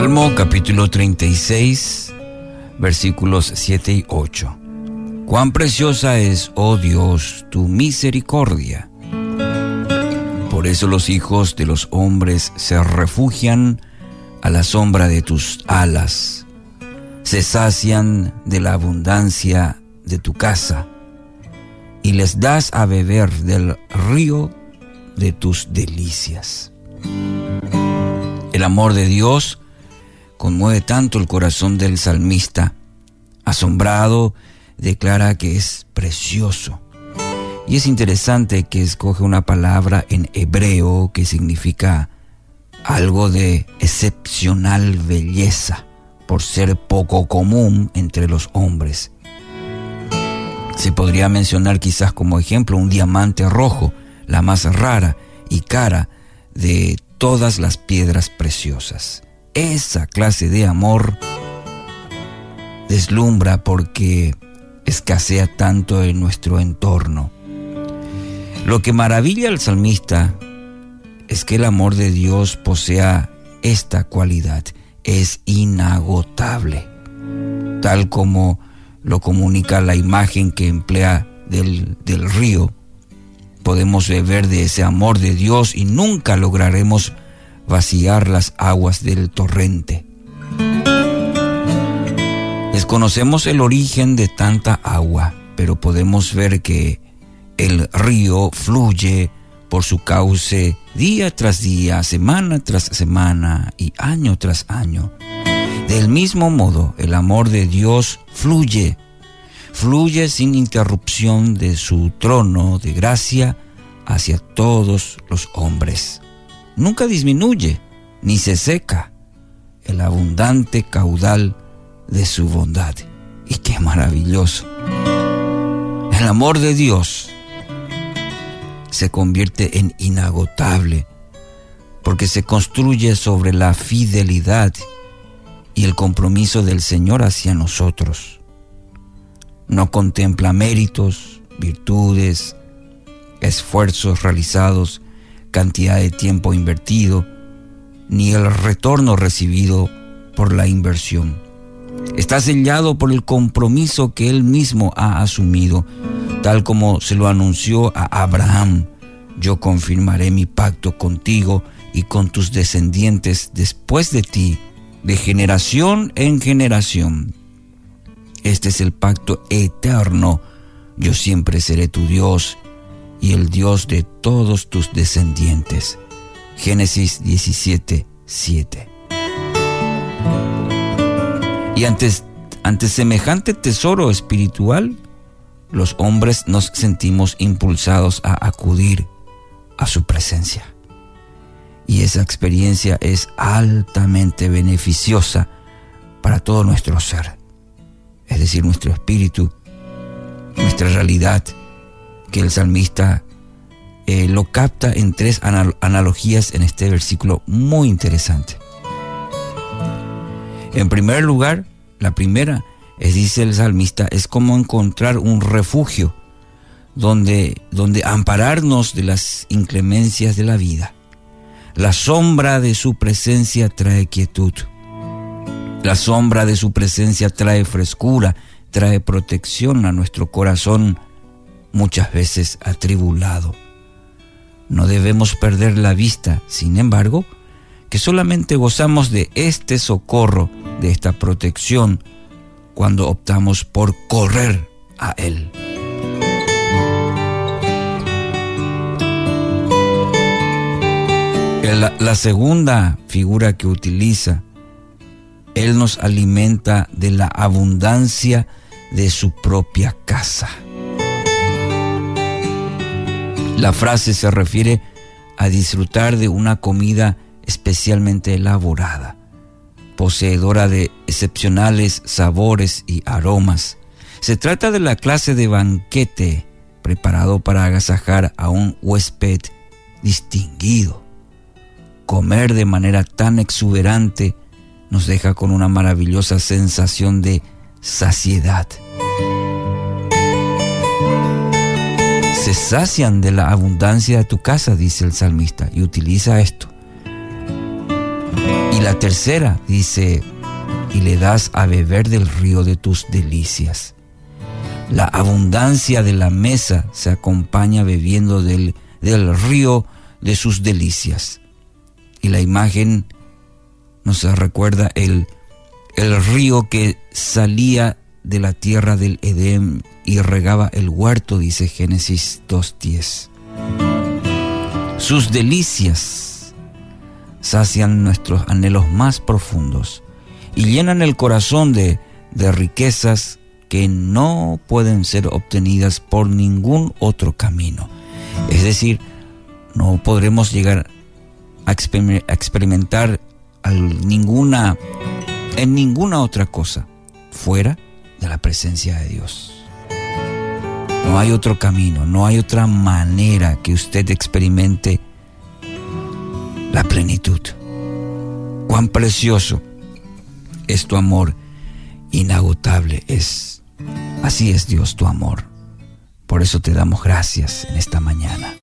Salmo capítulo 36, versículos 7 y 8. Cuán preciosa es, oh Dios, tu misericordia. Por eso los hijos de los hombres se refugian a la sombra de tus alas, se sacian de la abundancia de tu casa y les das a beber del río de tus delicias. El amor de Dios conmueve tanto el corazón del salmista. Asombrado, declara que es precioso. Y es interesante que escoge una palabra en hebreo que significa algo de excepcional belleza, por ser poco común entre los hombres. Se podría mencionar quizás como ejemplo un diamante rojo, la más rara y cara de todas las piedras preciosas. Esa clase de amor deslumbra porque escasea tanto en nuestro entorno. Lo que maravilla al salmista es que el amor de Dios posea esta cualidad, es inagotable, tal como lo comunica la imagen que emplea del, del río. Podemos beber de ese amor de Dios y nunca lograremos vaciar las aguas del torrente. Desconocemos el origen de tanta agua, pero podemos ver que el río fluye por su cauce día tras día, semana tras semana y año tras año. Del mismo modo, el amor de Dios fluye, fluye sin interrupción de su trono de gracia hacia todos los hombres. Nunca disminuye ni se seca el abundante caudal de su bondad. Y qué maravilloso. El amor de Dios se convierte en inagotable porque se construye sobre la fidelidad y el compromiso del Señor hacia nosotros. No contempla méritos, virtudes, esfuerzos realizados, cantidad de tiempo invertido, ni el retorno recibido por la inversión. Está sellado por el compromiso que Él mismo ha asumido, tal como se lo anunció a Abraham. Yo confirmaré mi pacto contigo y con tus descendientes después de ti de generación en generación. Este es el pacto eterno. Yo siempre seré tu Dios y el Dios de todos tus descendientes. Génesis 17, 7. Y antes, ante semejante tesoro espiritual, los hombres nos sentimos impulsados a acudir a su presencia y esa experiencia es altamente beneficiosa para todo nuestro ser, es decir, nuestro espíritu, nuestra realidad, que el salmista eh, lo capta en tres analogías en este versículo muy interesante. En primer lugar, la primera, es, dice el salmista, es como encontrar un refugio donde, donde ampararnos de las inclemencias de la vida. La sombra de su presencia trae quietud. La sombra de su presencia trae frescura, trae protección a nuestro corazón muchas veces atribulado. No debemos perder la vista, sin embargo, que solamente gozamos de este socorro, de esta protección, cuando optamos por correr a Él. La, segunda figura que utiliza, Él nos alimenta de la abundancia de su propia casa. La frase se refiere a disfrutar de una comida especialmente elaborada, poseedora de excepcionales sabores y aromas. Se trata de la clase de banquete preparado para agasajar a un huésped distinguido comer de manera tan exuberante nos deja con una maravillosa sensación de saciedad. Se sacian de la abundancia de tu casa, dice el salmista, y utiliza esto. Y la tercera dice, y le das a beber del río de tus delicias. La abundancia de la mesa se acompaña bebiendo del, del río de sus delicias. Y la imagen nos recuerda el, el río que salía de la tierra del Edén y regaba el huerto, dice Génesis 2.10. Sus delicias sacian nuestros anhelos más profundos y llenan el corazón de, de riquezas que no pueden ser obtenidas por ningún otro camino. Es decir, no podremos llegar a experimentar ninguna, en ninguna otra cosa fuera de la presencia de Dios. No hay otro camino, no hay otra manera que usted experimente la plenitud. Cuán precioso es tu amor, inagotable es. Así es Dios tu amor. Por eso te damos gracias en esta mañana.